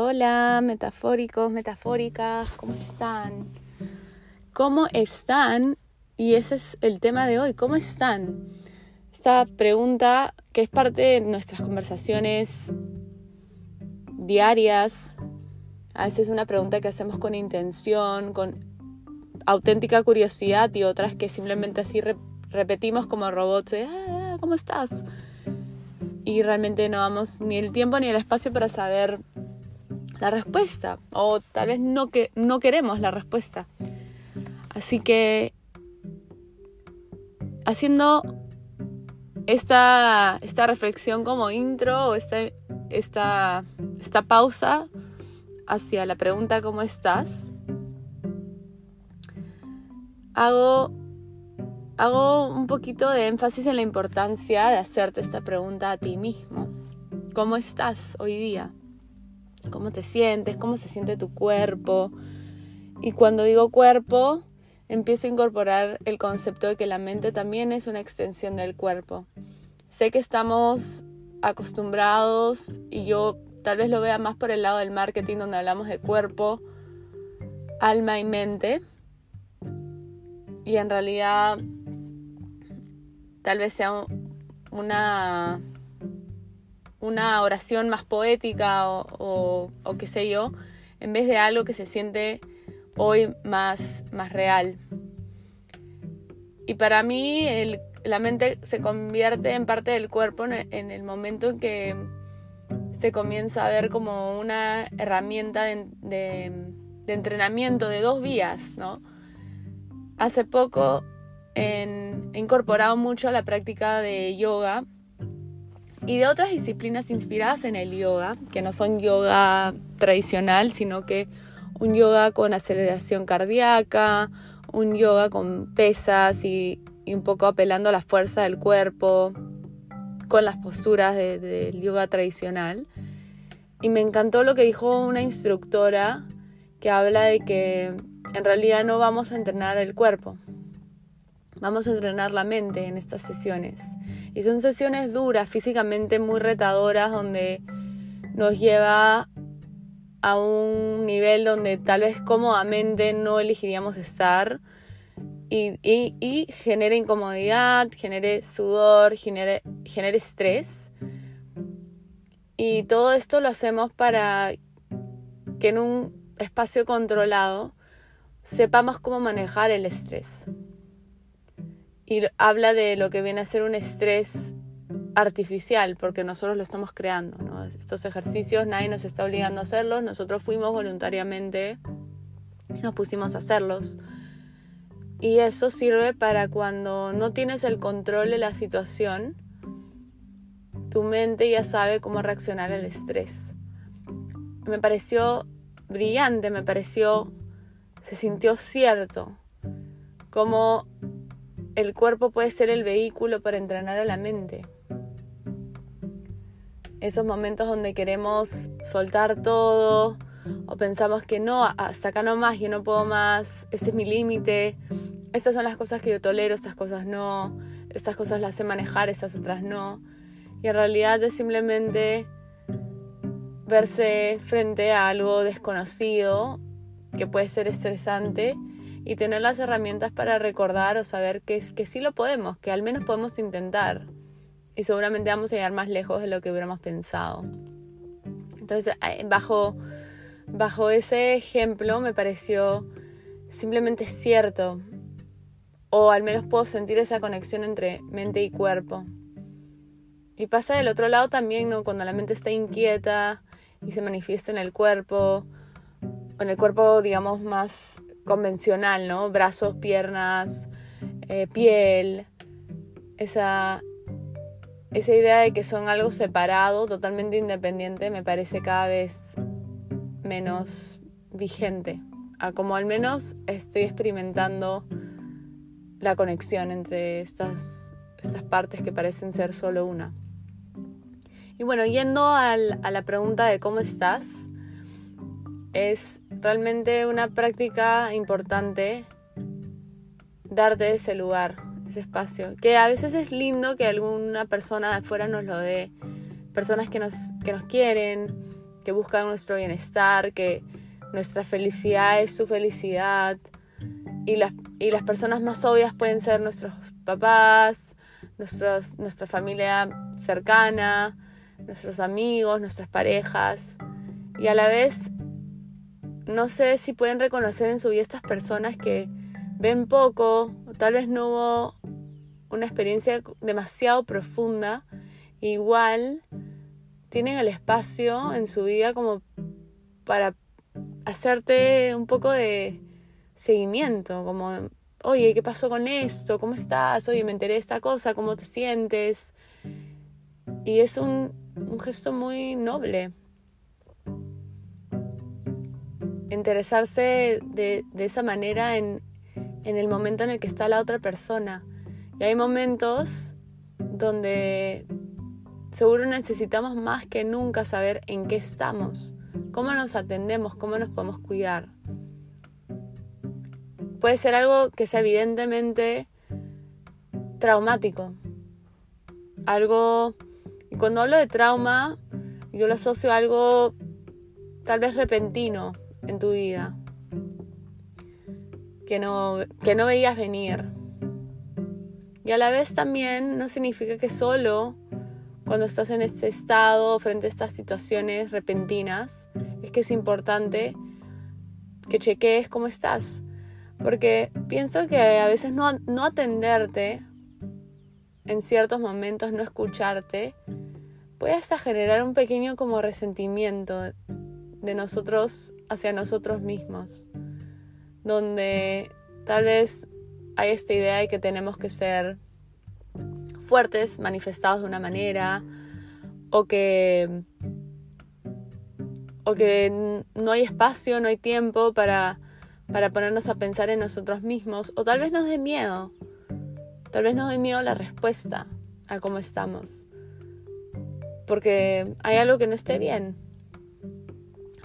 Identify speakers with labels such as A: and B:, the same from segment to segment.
A: Hola, metafóricos, metafóricas, ¿cómo están? ¿Cómo están? Y ese es el tema de hoy, ¿cómo están? Esta pregunta que es parte de nuestras conversaciones diarias, a veces es una pregunta que hacemos con intención, con auténtica curiosidad y otras que simplemente así repetimos como robots, ah, ¿cómo estás? Y realmente no damos ni el tiempo ni el espacio para saber la respuesta o tal vez no, que, no queremos la respuesta. Así que haciendo esta, esta reflexión como intro o esta, esta, esta pausa hacia la pregunta ¿cómo estás? Hago, hago un poquito de énfasis en la importancia de hacerte esta pregunta a ti mismo. ¿Cómo estás hoy día? Cómo te sientes, cómo se siente tu cuerpo. Y cuando digo cuerpo, empiezo a incorporar el concepto de que la mente también es una extensión del cuerpo. Sé que estamos acostumbrados y yo tal vez lo vea más por el lado del marketing donde hablamos de cuerpo, alma y mente. Y en realidad tal vez sea una una oración más poética o, qué sé yo, en vez de algo que se siente hoy más, más real. Y para mí la mente se convierte en parte del cuerpo en, el momento en que se comienza a ver como una herramienta de, entrenamiento de dos vías, ¿no? Hace poco he incorporado mucho la práctica de yoga y de otras disciplinas inspiradas en el yoga, que no son yoga tradicional, sino que un yoga con aceleración cardíaca, un yoga con pesas y, un poco apelando a la fuerza del cuerpo, con las posturas del yoga tradicional. Y me encantó lo que dijo una instructora que habla de que en realidad no vamos a entrenar el cuerpo, vamos a entrenar la mente en estas sesiones. Y son sesiones duras, físicamente muy retadoras, donde nos lleva a un nivel donde tal vez cómodamente no elegiríamos estar y, y, genere incomodidad, genere sudor, genere, genere estrés. Y todo esto lo hacemos para que en un espacio controlado sepamos cómo manejar el estrés y habla de lo que viene a ser un estrés artificial, porque nosotros lo estamos creando. Estos ejercicios nadie nos está obligando a hacerlos, nosotros fuimos voluntariamente nos pusimos a hacerlos. Y eso sirve para cuando no tienes el control de la situación, tu mente ya sabe cómo reaccionar al estrés. Me pareció brillante, me pareció, se sintió cierto, como el cuerpo puede ser el vehículo para entrenar a la mente. Esos momentos donde queremos soltar todo o pensamos que no, hasta acá no más, yo no puedo más, ese es mi límite, estas son las cosas que yo tolero, estas cosas no, estas cosas las sé manejar, estas otras no. Y en realidad es simplemente verse frente a algo desconocido que puede ser estresante y tener las herramientas para recordar o saber que, que sí lo podemos, que al menos podemos intentar y seguramente vamos a llegar más lejos de lo que hubiéramos pensado. Entonces, eh, bajo, bajo ese ejemplo me pareció simplemente cierto, o al menos puedo sentir esa conexión entre mente y cuerpo. Y pasa del otro lado también, ¿no? Cuando la mente está inquieta y se manifiesta en el cuerpo, en el cuerpo, digamos, más convencional, ¿no? Brazos, piernas, eh, piel, esa, esa idea de que son algo separado, totalmente independiente, me parece cada vez menos vigente. A como al menos estoy experimentando la conexión entre estas, estas partes que parecen ser solo una. Y bueno, yendo a la pregunta de cómo estás, es realmente una práctica importante darte ese lugar, ese espacio. Que a veces es lindo que alguna persona afuera nos lo dé. Personas que nos, que nos quieren, que buscan nuestro bienestar, que nuestra felicidad es su felicidad. Y las, y las personas más obvias pueden ser nuestros papás, nuestra familia cercana, nuestros amigos, nuestras parejas. Y a la vez, no sé si pueden reconocer en su vida estas personas que ven poco, o tal vez no hubo una experiencia demasiado profunda, igual tienen el espacio en su vida como para hacerte un poco de seguimiento, como, oye, ¿qué pasó con esto? ¿Cómo estás? Oye, me enteré de esta cosa, ¿cómo te sientes? Y es un, un gesto muy noble. Interesarse de, de esa manera en, en el momento en el que está la otra persona. Y hay momentos donde seguro necesitamos más que nunca saber en qué estamos, cómo nos atendemos, cómo nos podemos cuidar. Puede ser algo que sea evidentemente traumático, algo, y cuando hablo de trauma, yo lo asocio a algo tal vez repentino en tu vida, que no, que no veías venir. Y a la vez también no significa que solo cuando estás en ese estado frente a estas situaciones repentinas, es que es importante que chequees cómo estás. Porque pienso que a veces no, no atenderte en ciertos momentos, no escucharte, puede hasta generar un pequeño como resentimiento de nosotros hacia nosotros mismos, donde tal vez hay esta idea de que tenemos que ser fuertes, manifestados de una manera, o que, o que no hay espacio, no hay tiempo para, para ponernos a pensar en nosotros mismos, o tal vez nos dé miedo, tal vez nos dé miedo la respuesta a cómo estamos, porque hay algo que no esté bien,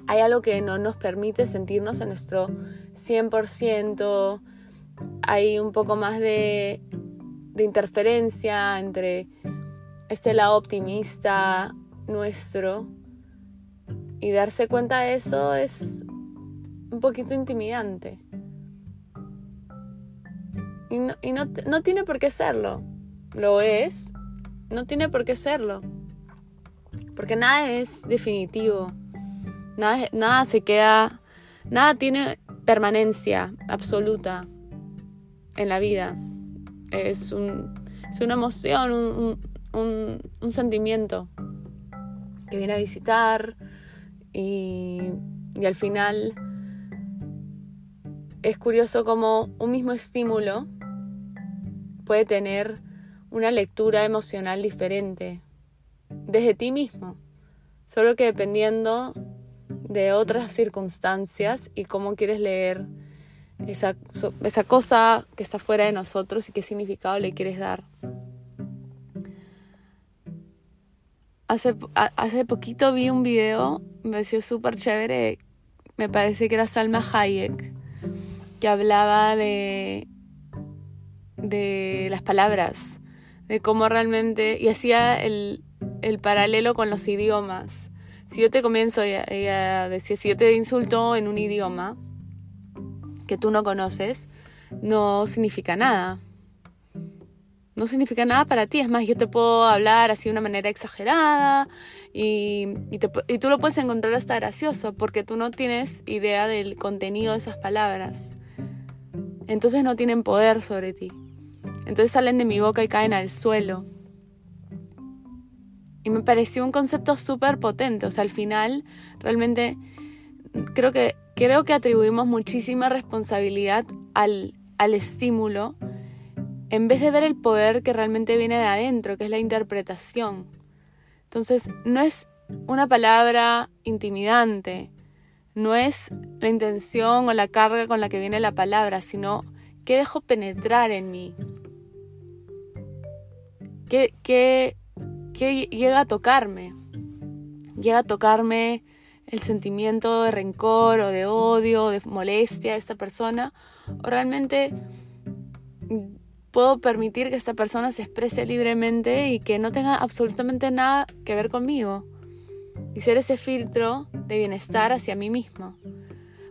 A: hay algo que no nos permite sentirnos en nuestro 100%, hay un poco más de interferencia entre este lado optimista nuestro y darse cuenta de eso es un poquito intimidante. Y, no, y no, no, tiene por qué serlo. Lo es, no tiene por qué serlo. Porque nada es definitivo. Nada, nada se queda, nada tiene permanencia absoluta en la vida. Es, una emoción, un, sentimiento que viene a visitar y, y al final es curioso cómo un mismo estímulo puede tener una lectura emocional diferente desde ti mismo, solo que dependiendo de otras circunstancias y cómo quieres leer esa, cosa que está fuera de nosotros y qué significado le quieres dar. Hace, poquito vi un video, me pareció súper chévere, me parece que era Salma Hayek, que hablaba de, las palabras, de cómo realmente, y hacía el paralelo con los idiomas. Si yo te comienzo, ella decía, si yo te insulto en un idioma, que tú no conoces no significa nada. No significa nada para ti. Es más, yo te puedo hablar así de una manera exagerada y, y, tú lo puedes encontrar hasta gracioso porque tú no tienes idea del contenido de esas palabras. Entonces no tienen poder sobre ti. Entonces salen de mi boca y caen al suelo. Y me pareció un concepto súper potente. O sea, al final, realmente creo que creo que atribuimos muchísima responsabilidad al, al estímulo en vez de ver el poder que realmente viene de adentro, que es la interpretación. Entonces, no es una palabra intimidante, no es la intención o la carga con la que viene la palabra, sino qué dejo penetrar en mí. ¿Qué, qué, qué llega a tocarme? Llega a tocarme el sentimiento de rencor o de odio o de molestia a esta persona o realmente puedo permitir que esta persona se exprese libremente y que no tenga absolutamente nada que ver conmigo. y ser ese filtro de bienestar hacia mí mismo.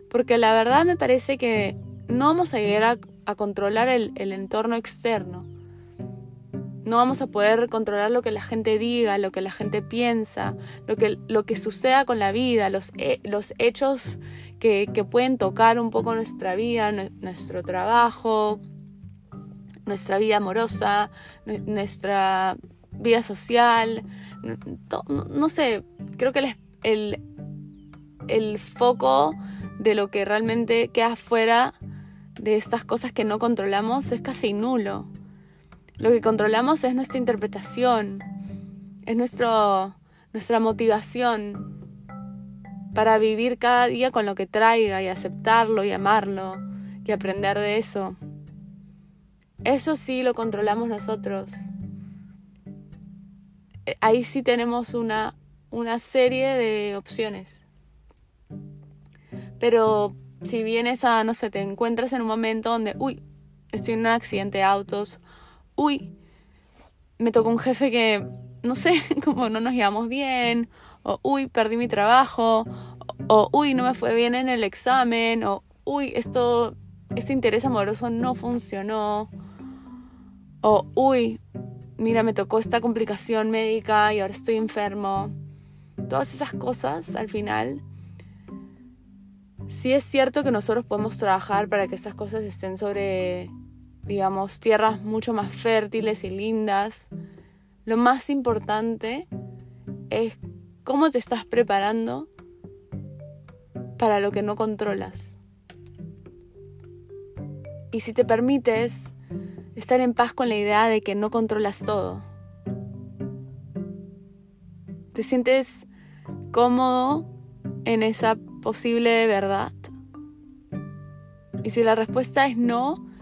A: Porque la verdad me parece que no vamos a llegar a, controlar el, entorno externo. No vamos a poder controlar lo que la gente diga, lo que la gente piensa, lo que, lo que suceda con la vida, los, los hechos que, que, pueden tocar un poco nuestra vida, nuestro trabajo, nuestra vida amorosa, nuestra vida social, no, sé, creo que el, el, foco de lo que realmente queda fuera de estas cosas que no controlamos es casi nulo. Lo que controlamos es nuestra interpretación, es nuestro, nuestra motivación para vivir cada día con lo que traiga y aceptarlo y amarlo y aprender de eso. Eso sí lo controlamos nosotros. Eh, ahí sí tenemos una, una serie de opciones. Pero si vienes a, no sé, te encuentras en un momento donde, uy, estoy en un accidente de autos, uy, me tocó un jefe que, no sé, como no nos llevamos bien, o uy, perdí mi trabajo, o, uy, no me fue bien en el examen, o uy, esto, este interés amoroso no funcionó, o uy, mira, me tocó esta complicación médica y ahora estoy enfermo. Todas esas cosas al final. Sí es cierto que nosotros podemos trabajar para que esas cosas estén sobre, digamos, tierras mucho más fértiles y lindas. Lo más importante es cómo te estás preparando para lo que no controlas. Y si te permites estar en paz con la idea de que no controlas todo. ¿Te sientes cómodo en esa posible verdad? Y si la respuesta es no,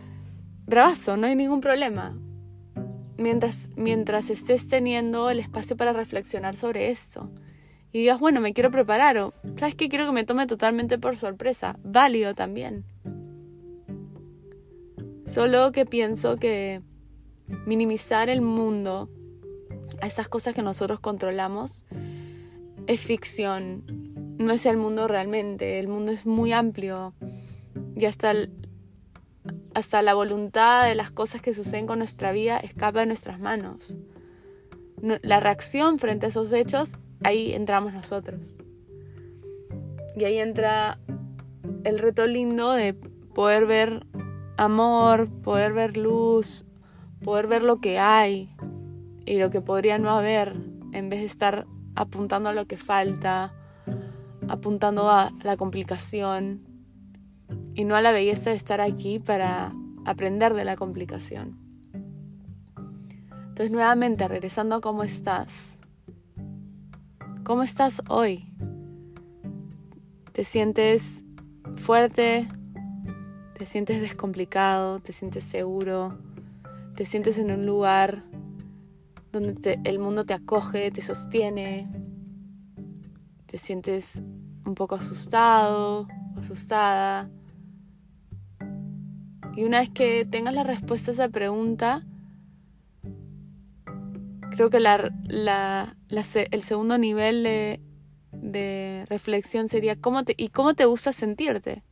A: no hay ningún problema. Mientras, mientras estés teniendo el espacio para reflexionar sobre esto. Y digas, bueno, me quiero preparar o, ¿sabes qué? Quiero que me tome totalmente por sorpresa. Válido también. Solo que pienso que minimizar el mundo a esas cosas que nosotros controlamos es ficción. No es el mundo realmente. El mundo es muy amplio. Y hasta, hasta la voluntad de las cosas que suceden con nuestra vida escapa de nuestras manos. La reacción frente a esos hechos, ahí entramos nosotros. Y ahí entra el reto lindo de poder ver amor, poder ver luz, poder ver lo que hay y lo que podría no haber, en vez de estar apuntando a lo que falta, apuntando a la complicación y no a la belleza de estar aquí para aprender de la complicación. Entonces nuevamente, regresando a cómo estás. ¿Cómo estás hoy? ¿Te sientes fuerte? te sientes descomplicado, te sientes seguro, te sientes en un lugar donde el mundo te acoge, te sostiene, te sientes un poco asustado, asustada. Y una vez que tengas la respuesta a esa pregunta, creo que el segundo nivel de, reflexión sería ¿cómo te, ¿y cómo te gusta sentirte?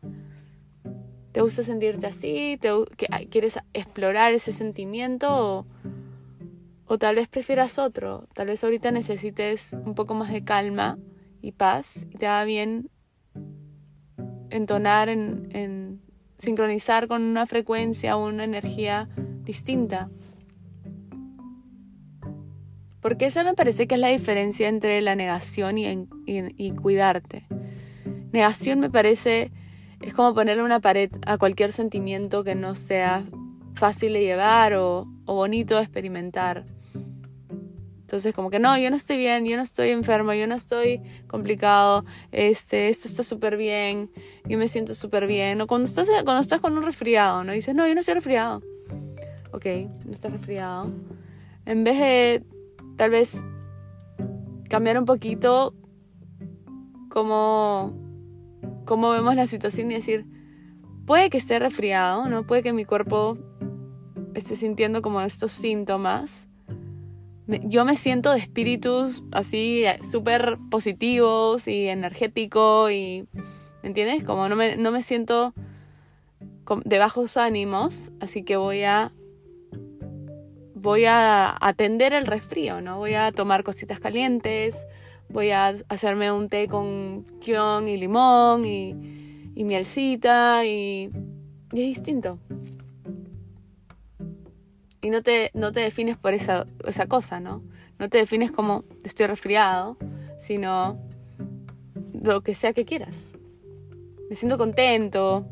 A: ¿Te gusta sentirte así? ¿Te, ¿Quieres explorar ese sentimiento? O, tal vez prefieras otro. Tal vez ahorita necesites un poco más de calma y paz y te va bien entonar, en, en sincronizar con una frecuencia o una energía distinta. Porque esa me parece que es la diferencia entre la negación y, y, y cuidarte. Negación me parece es como ponerle una pared a cualquier sentimiento que no sea fácil de llevar o, bonito de experimentar. Entonces, como que no, yo no estoy bien, yo no estoy enfermo, yo no estoy complicado, este, esto está súper bien, yo me siento súper bien. O cuando estás, cuando estás con un resfriado, ¿no? dices, no, yo no estoy resfriado. Ok, no estás resfriado. En vez de tal vez cambiar un poquito como cómo vemos la situación y decir, puede que esté resfriado, ¿no? Puede que mi cuerpo esté sintiendo como estos síntomas. Yo me siento de espíritus así eh, súper positivos y energético y, ¿me entiendes? Como no me, no me siento de bajos ánimos, así que voy a voy a atender el resfrío, ¿no? Voy a tomar cositas calientes, voy a hacerme un té con kion y limón y, y mielcita y, y, es distinto. Y no te, no te defines por esa, esa cosa, ¿no? No te defines como estoy resfriado, sino lo que sea que quieras. Me siento contento,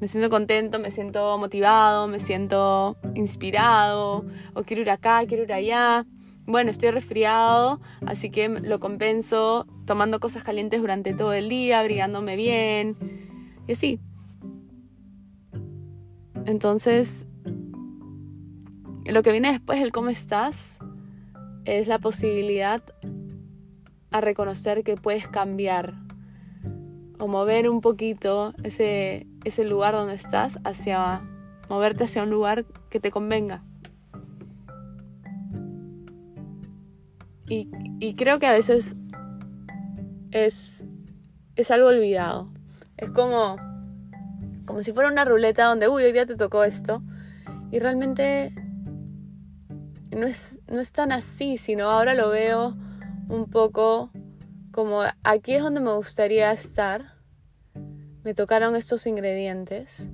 A: me siento contento, me siento motivado, me siento inspirado, o quiero ir acá, quiero ir allá. Bueno, estoy resfriado, así que lo compenso tomando cosas calientes durante todo el día, abrigándome bien, y así. Entonces, lo que viene después del cómo estás es la posibilidad a reconocer que puedes cambiar o mover un poquito ese, ese lugar donde estás hacia moverte hacia un lugar que te convenga. Y, y creo que a veces es, es algo olvidado. Es como, como si fuera una ruleta donde, uy, hoy día te tocó esto. Y realmente no es, no es tan así, sino ahora lo veo un poco como aquí es donde me gustaría estar me tocaron estos ingredientes,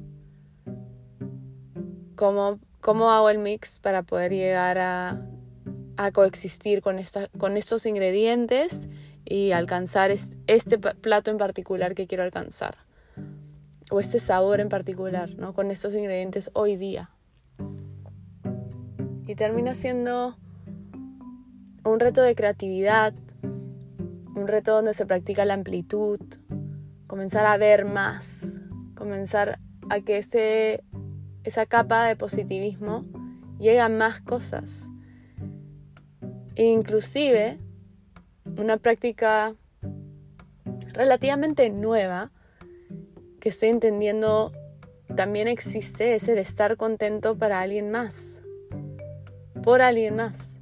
A: ¿cómo, cómo hago el mix para poder llegar a, coexistir con, esta, con estos ingredientes y alcanzar este plato en particular que quiero alcanzar? O este sabor en particular, ¿no? Con estos ingredientes hoy día. Y termina siendo un reto de creatividad, un reto donde se practica la amplitud, comenzar a ver más, comenzar a que ese, esa capa de positivismo llegue a más cosas. Inclusive, una práctica relativamente nueva que estoy entendiendo también existe ese de estar contento para alguien más, por alguien más.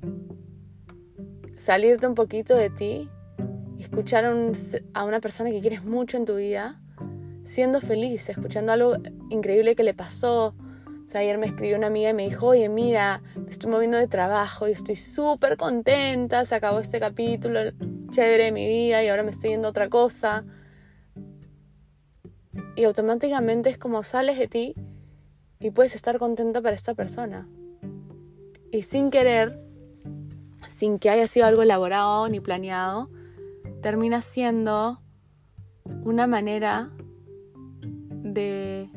A: Salirte un poquito de ti escuchar a una persona que quieres mucho en tu vida siendo feliz, escuchando algo increíble que le pasó. O sea, ayer me escribió una amiga y me dijo, oye, mira, me estoy moviendo de trabajo y estoy súper contenta, se acabó este capítulo chévere de mi vida y ahora me estoy yendo a otra cosa. Y automáticamente es como sales de ti y puedes estar contenta para esta persona. Y sin querer, sin que haya sido algo elaborado ni planeado, termina siendo una manera de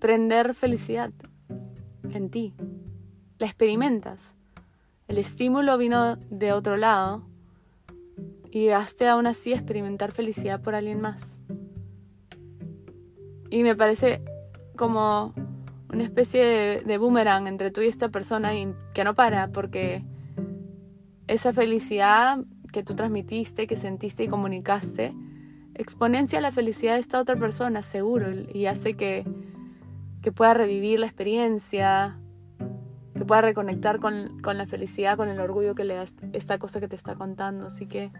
A: prender felicidad en ti. La experimentas. El estímulo vino de otro lado y llegaste aún así a experimentar felicidad por alguien más. Y me parece como una especie de, boomerang entre tú y esta persona y que no para porque esa felicidad que tú transmitiste, que sentiste y comunicaste, exponencia la felicidad de esta otra persona, seguro, y hace que, que pueda revivir la experiencia, que pueda reconectar con, con, la felicidad, con el orgullo que le da esta cosa que te está contando. Así que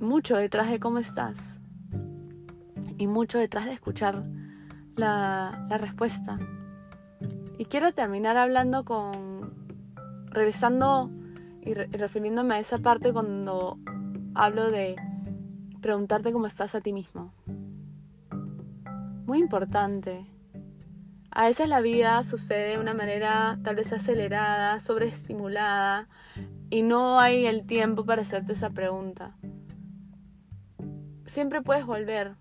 A: mucho detrás de cómo estás y mucho detrás de escuchar la, respuesta. Y quiero terminar hablando con, regresando y, refiriéndome a esa parte cuando hablo de preguntarte cómo estás a ti mismo. Muy importante. A veces la vida sucede de una manera tal vez acelerada, sobreestimulada, y no hay el tiempo para hacerte esa pregunta. Siempre puedes volver,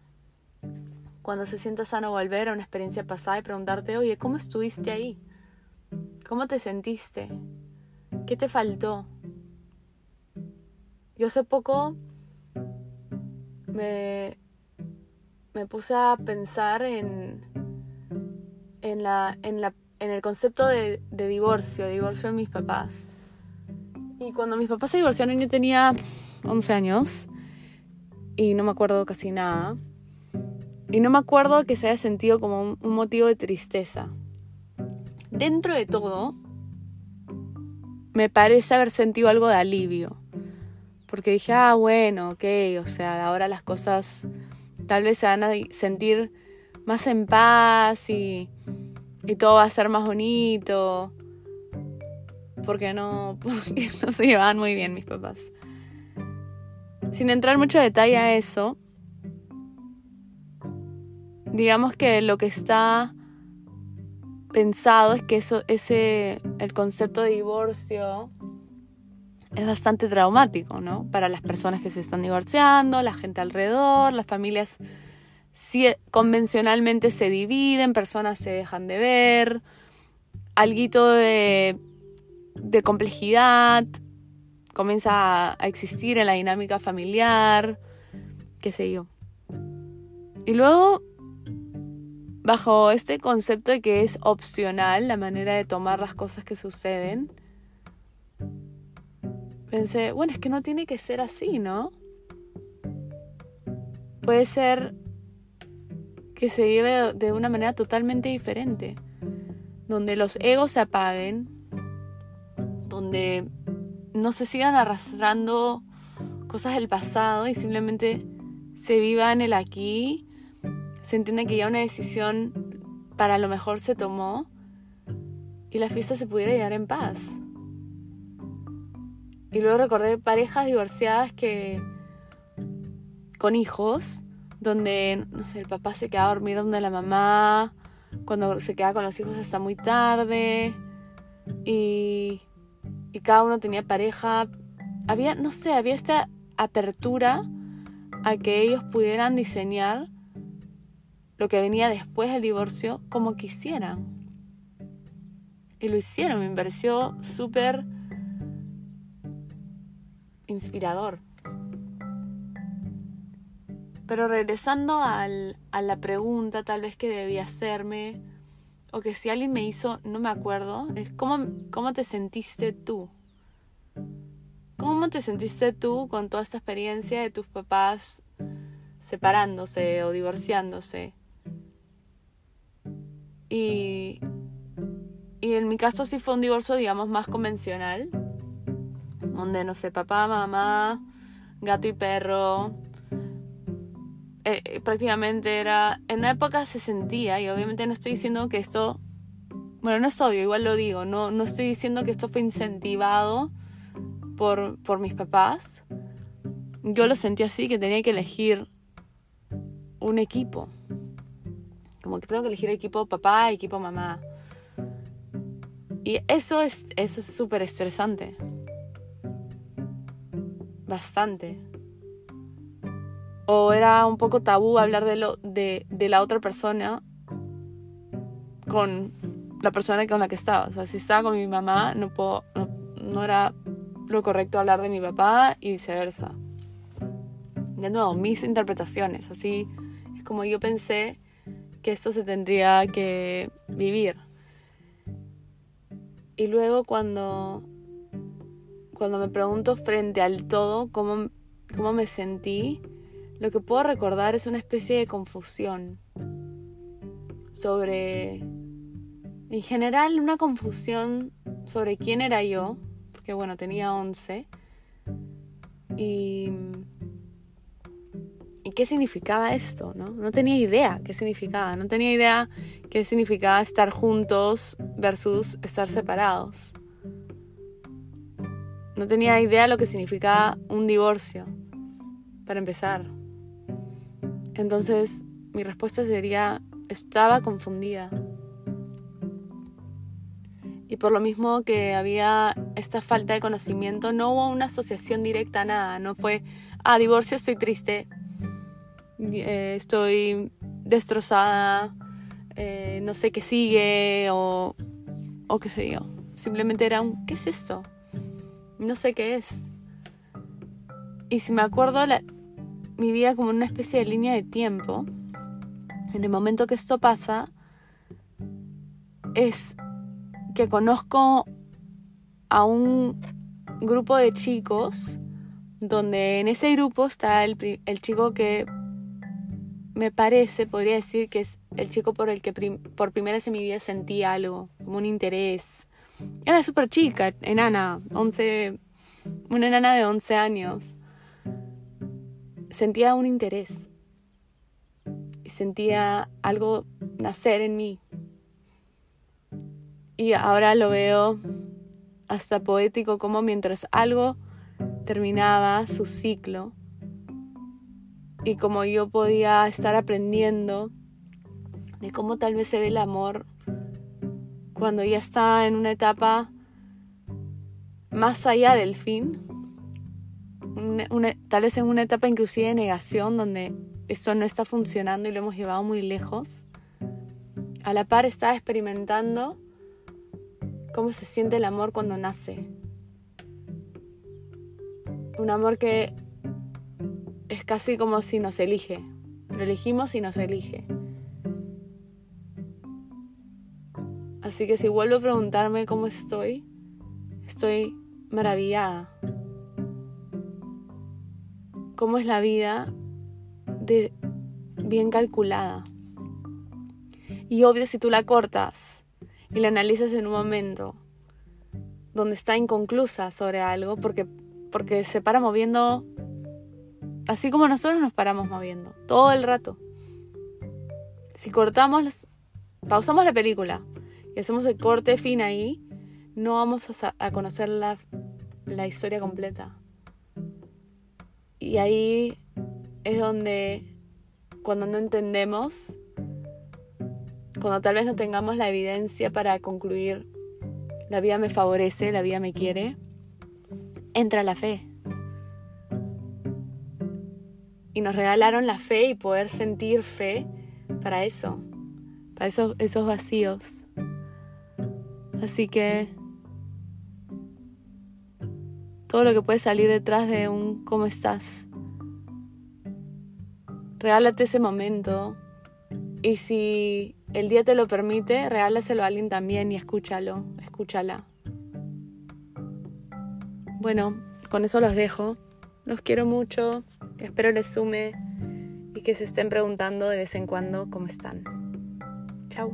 A: cuando se sienta sano, volver a una experiencia pasada y preguntarte, oye, ¿cómo estuviste ahí? ¿Cómo te sentiste? ¿Qué te faltó? Yo hace poco me, me puse a pensar en, en, la, en, la, en el concepto de, de divorcio, divorcio de mis papás. Y cuando mis papás se divorciaron yo tenía 11 años y no me acuerdo casi nada. Y no me acuerdo que se haya sentido como un motivo de tristeza. Dentro de todo, me parece haber sentido algo de alivio. Porque dije, ah, bueno, ok, o sea, ahora las cosas tal vez se van a sentir más en paz y, y todo va a ser más bonito. Porque no, porque no se llevaban muy bien mis papás. Sin entrar mucho detalle a eso, digamos que lo que está pensado es que eso, ese, el concepto de divorcio es bastante traumático, ¿no? Para las personas que se están divorciando, la gente alrededor, las familias convencionalmente se dividen, personas se dejan de ver, algo de, de complejidad comienza a existir en la dinámica familiar, qué sé yo. Y luego bajo este concepto de que es opcional la manera de tomar las cosas que suceden, pensé, bueno, es que no tiene que ser así, ¿no? Puede ser que se lleve de una manera totalmente diferente, donde los egos se apaguen, donde no se sigan arrastrando cosas del pasado y simplemente se viva en el aquí se entiende que ya una decisión para lo mejor se tomó y la fiesta se pudiera llevar en paz. Y luego recordé parejas divorciadas que con hijos, donde, no sé, el papá se queda a dormir donde la mamá, cuando se queda con los hijos hasta muy tarde, y, y cada uno tenía pareja. Había, no sé, había esta apertura a que ellos pudieran diseñar lo que venía después del divorcio como quisieran. Y lo hicieron, me pareció súper inspirador. Pero regresando al, a la pregunta tal vez que debía hacerme, o que si alguien me hizo, no me acuerdo, es cómo, cómo te sentiste tú. ¿Cómo te sentiste tú con toda esta experiencia de tus papás separándose o divorciándose? Y, y en mi caso sí fue un divorcio, digamos, más convencional, donde, no sé, papá, mamá, gato y perro. Eh, eh, prácticamente era, en una época se sentía, y obviamente no estoy diciendo que esto, bueno, no es obvio, igual lo digo, no, no estoy diciendo que esto fue incentivado por, por mis papás. Yo lo sentí así, que tenía que elegir un equipo como que tengo que elegir equipo papá, equipo mamá. Y eso es eso es súper estresante. Bastante. O era un poco tabú hablar de, lo, de, de la otra persona con la persona con la que estaba. O sea, si estaba con mi mamá, no, puedo, no, no era lo correcto hablar de mi papá y viceversa. De nuevo, mis interpretaciones. Así es como yo pensé que esto se tendría que vivir. Y luego cuando, cuando me pregunto frente al todo cómo, cómo me sentí, lo que puedo recordar es una especie de confusión sobre, en general, una confusión sobre quién era yo, porque bueno, tenía 11, y qué significaba esto, ¿no? No tenía idea qué significaba, no tenía idea qué significaba estar juntos versus estar separados. No tenía idea lo que significaba un divorcio, para empezar. Entonces, mi respuesta sería, estaba confundida. Y por lo mismo que había esta falta de conocimiento, no hubo una asociación directa a nada. No fue, ah, divorcio, estoy triste, eh, estoy destrozada, eh, no sé qué sigue o, o qué sé yo. Simplemente era un, ¿qué es esto? No sé qué es. Y si me acuerdo mi vida como una especie de línea de tiempo, en el momento que esto pasa, es que conozco a un grupo de chicos donde en ese grupo está el, el chico que me parece, podría decir que es el chico por el que por primera vez en mi vida sentí algo, como un interés. Era súper chica, enana, 11, una enana de 11 años. Sentía un interés. Sentía algo nacer en mí. Y ahora lo veo hasta poético como mientras algo terminaba su ciclo y como yo podía estar aprendiendo de cómo tal vez se ve el amor cuando ya está en una etapa más allá del fin, tal vez en una etapa inclusive de negación donde esto no está funcionando y lo hemos llevado muy lejos. A la par está experimentando cómo se siente el amor cuando nace. Un amor que es casi como si nos elige. Lo elegimos y nos elige. Así que si vuelvo a preguntarme cómo estoy, estoy maravillada. ¿Cómo es la vida de bien calculada? Y obvio si tú la cortas y la analizas en un momento donde está inconclusa sobre algo, porque, porque se para moviendo así como nosotros nos paramos moviendo, todo el rato. Si cortamos, pausamos la película y hacemos el corte fin ahí, no vamos a, conocer la, la historia completa. Y ahí es donde, cuando no entendemos, cuando tal vez no tengamos la evidencia para concluir, la vida me favorece, la vida me quiere, entra la fe. Y nos regalaron la fe y poder sentir fe para eso, para esos, esos vacíos. Así que todo lo que puede salir detrás de un ¿cómo estás? Regálate ese momento y si el día te lo permite, regálaselo a alguien también y escúchalo, escúchala. Bueno, con eso los dejo. Los quiero mucho, espero les sume y que se estén preguntando de vez en cuando cómo están. Chao.